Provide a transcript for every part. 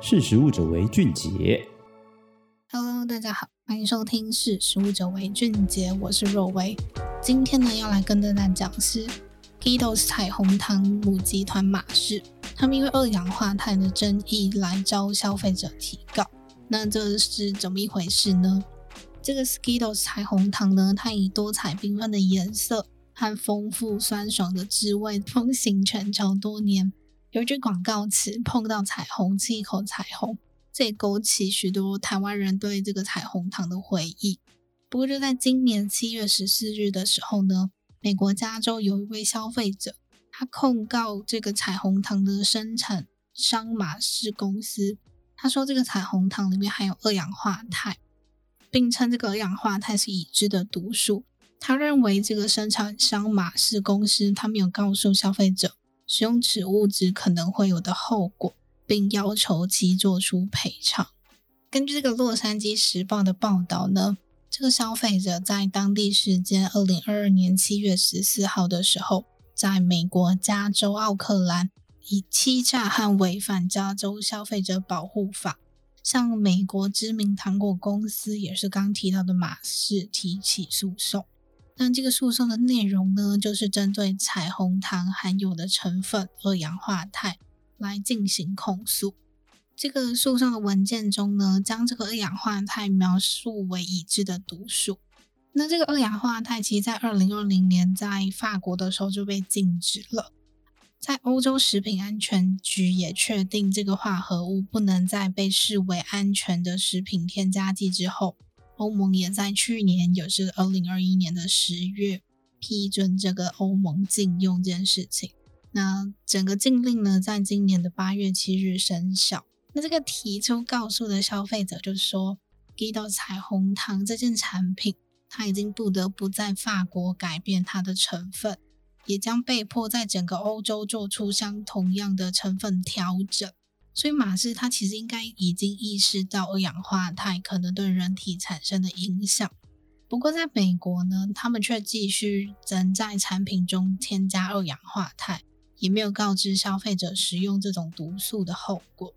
识食物者为俊杰。Hello，大家好，欢迎收听《识食物者为俊杰》，我是若薇。今天呢，要来跟大家讲是 Guido's 彩虹糖母集团马氏，他们因为二氧化碳的争议来遭消费者提告。那这是怎么一回事呢？这个 Skittles 彩虹糖呢，它以多彩缤纷的颜色和丰富酸爽的滋味风行全球多年。有一句广告词“碰到彩虹吃一口彩虹”，这也勾起许多台湾人对这个彩虹糖的回忆。不过就在今年七月十四日的时候呢，美国加州有一位消费者，他控告这个彩虹糖的生产商马氏公司，他说这个彩虹糖里面含有二氧化碳，并称这个二氧化碳是已知的毒素。他认为这个生产商马氏公司他没有告诉消费者。使用此物质可能会有的后果，并要求其做出赔偿。根据这个《洛杉矶时报》的报道呢，这个消费者在当地时间二零二二年七月十四号的时候，在美国加州奥克兰以欺诈和违反加州消费者保护法，向美国知名糖果公司，也是刚提到的马氏提起诉讼。那这个诉讼的内容呢，就是针对彩虹糖含有的成分二氧化碳来进行控诉。这个诉讼的文件中呢，将这个二氧化碳描述为已知的毒素。那这个二氧化碳其实在二零二零年在法国的时候就被禁止了，在欧洲食品安全局也确定这个化合物不能再被视为安全的食品添加剂之后。欧盟也在去年，也是二零二一年的十月，批准这个欧盟禁用这件事情。那整个禁令呢，在今年的八月七日生效。那这个提出告诉的消费者就是说，Guido 彩虹糖这件产品，它已经不得不在法国改变它的成分，也将被迫在整个欧洲做出相同样的成分调整。所以马氏他其实应该已经意识到二氧化碳可能对人体产生的影响，不过在美国呢，他们却继续仍在产品中添加二氧化碳，也没有告知消费者食用这种毒素的后果。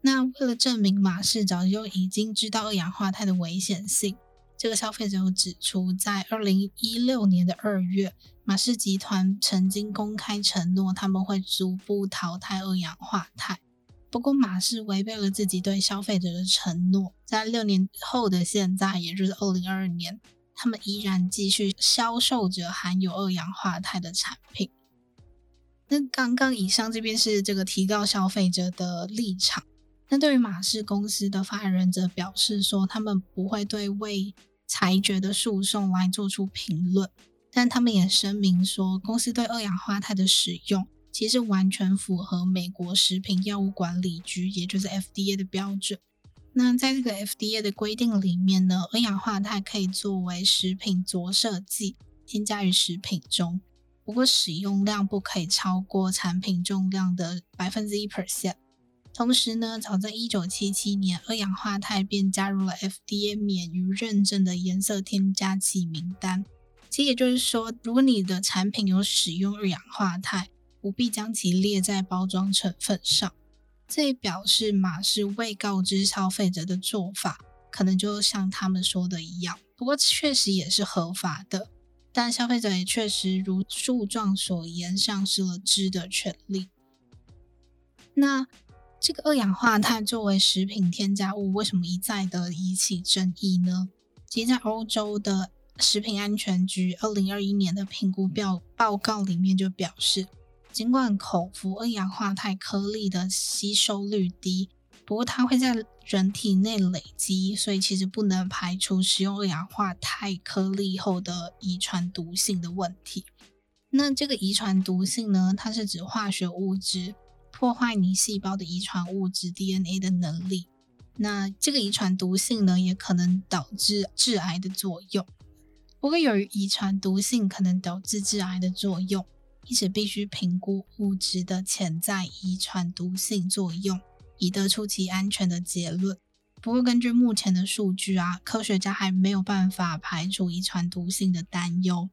那为了证明马氏早就已经知道二氧化碳的危险性，这个消费者又指出，在二零一六年的二月，马氏集团曾经公开承诺他们会逐步淘汰二氧化碳。不过，马氏违背了自己对消费者的承诺，在六年后的现在，也就是二零二二年，他们依然继续销售着含有二氧化碳的产品。那刚刚以上这边是这个提高消费者的立场。那对于马氏公司的发言人则表示说，他们不会对未裁决的诉讼来做出评论，但他们也声明说，公司对二氧化碳的使用。其实完全符合美国食品药物管理局，也就是 FDA 的标准。那在这个 FDA 的规定里面呢，二氧化碳可以作为食品着色剂添加于食品中，不过使用量不可以超过产品重量的百分之一 percent。同时呢，早在一九七七年，二氧化碳便加入了 FDA 免于认证的颜色添加剂名单。其实也就是说，如果你的产品有使用二氧化碳，不必将其列在包装成分上，这也表示马氏未告知消费者的做法，可能就像他们说的一样。不过确实也是合法的，但消费者也确实如诉状所言，丧失了知的权利。那这个二氧化碳作为食品添加物，为什么一再的引起争议呢？其实，在欧洲的食品安全局二零二一年的评估报报告里面就表示。尽管口服二氧化钛颗粒的吸收率低，不过它会在人体内累积，所以其实不能排除使用二氧化钛颗粒后的遗传毒性的问题。那这个遗传毒性呢？它是指化学物质破坏你细胞的遗传物质 DNA 的能力。那这个遗传毒性呢，也可能导致致癌的作用。不过由于遗传毒性可能导致致癌的作用。因此，必须评估物质的潜在遗传毒性作用，以得出其安全的结论。不过，根据目前的数据啊，科学家还没有办法排除遗传毒性的担忧，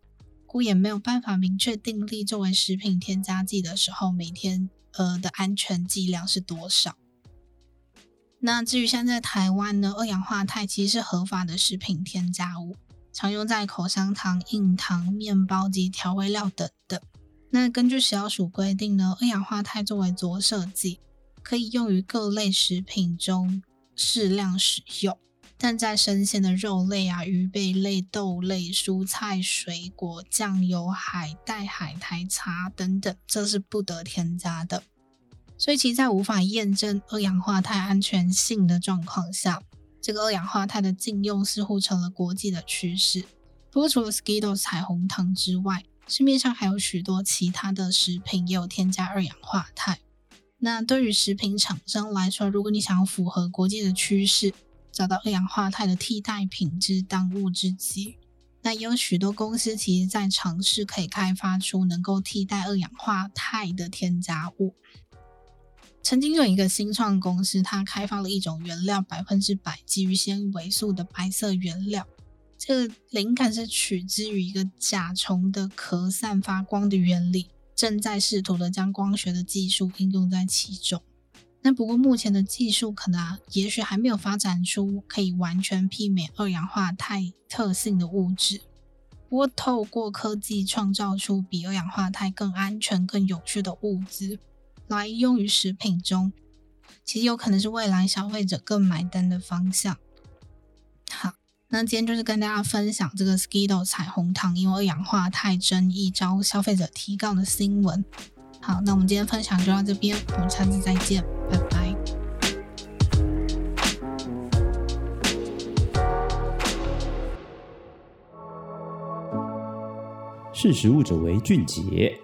故也没有办法明确定立作为食品添加剂的时候每天呃的安全剂量是多少。那至于现在台湾呢，二氧化钛其实是合法的食品添加物，常用在口香糖、硬糖、面包及调味料等等。那根据食药署规定呢，二氧化钛作为着色剂，可以用于各类食品中适量使用。但在生鲜的肉类啊、鱼贝类、豆类、蔬菜、水果、酱油、海带、海苔、茶等等，这是不得添加的。所以，其在无法验证二氧化钛安全性的状况下，这个二氧化钛的禁用似乎成了国际的趋势。不过，除了 Skittles 彩虹糖之外，市面上还有许多其他的食品也有添加二氧化钛。那对于食品厂商来说，如果你想要符合国际的趋势，找到二氧化钛的替代品之当务之急。那也有许多公司其实在尝试可以开发出能够替代二氧化钛的添加物。曾经有一个新创公司，它开发了一种原料，百分之百基于纤维素的白色原料。这个灵感是取之于一个甲虫的壳散发光的原理，正在试图的将光学的技术应用在其中。那不过目前的技术可能啊，也许还没有发展出可以完全媲美二氧化钛特性的物质。不过透过科技创造出比二氧化钛更安全、更有趣的物质来用于食品中，其实有可能是未来消费者更买单的方向。那今天就是跟大家分享这个 Skittles 彩虹糖因为氧化钛争议遭消费者提告的新闻。好，那我们今天分享就到这边，我们下次再见。拜拜。识食物者为俊杰。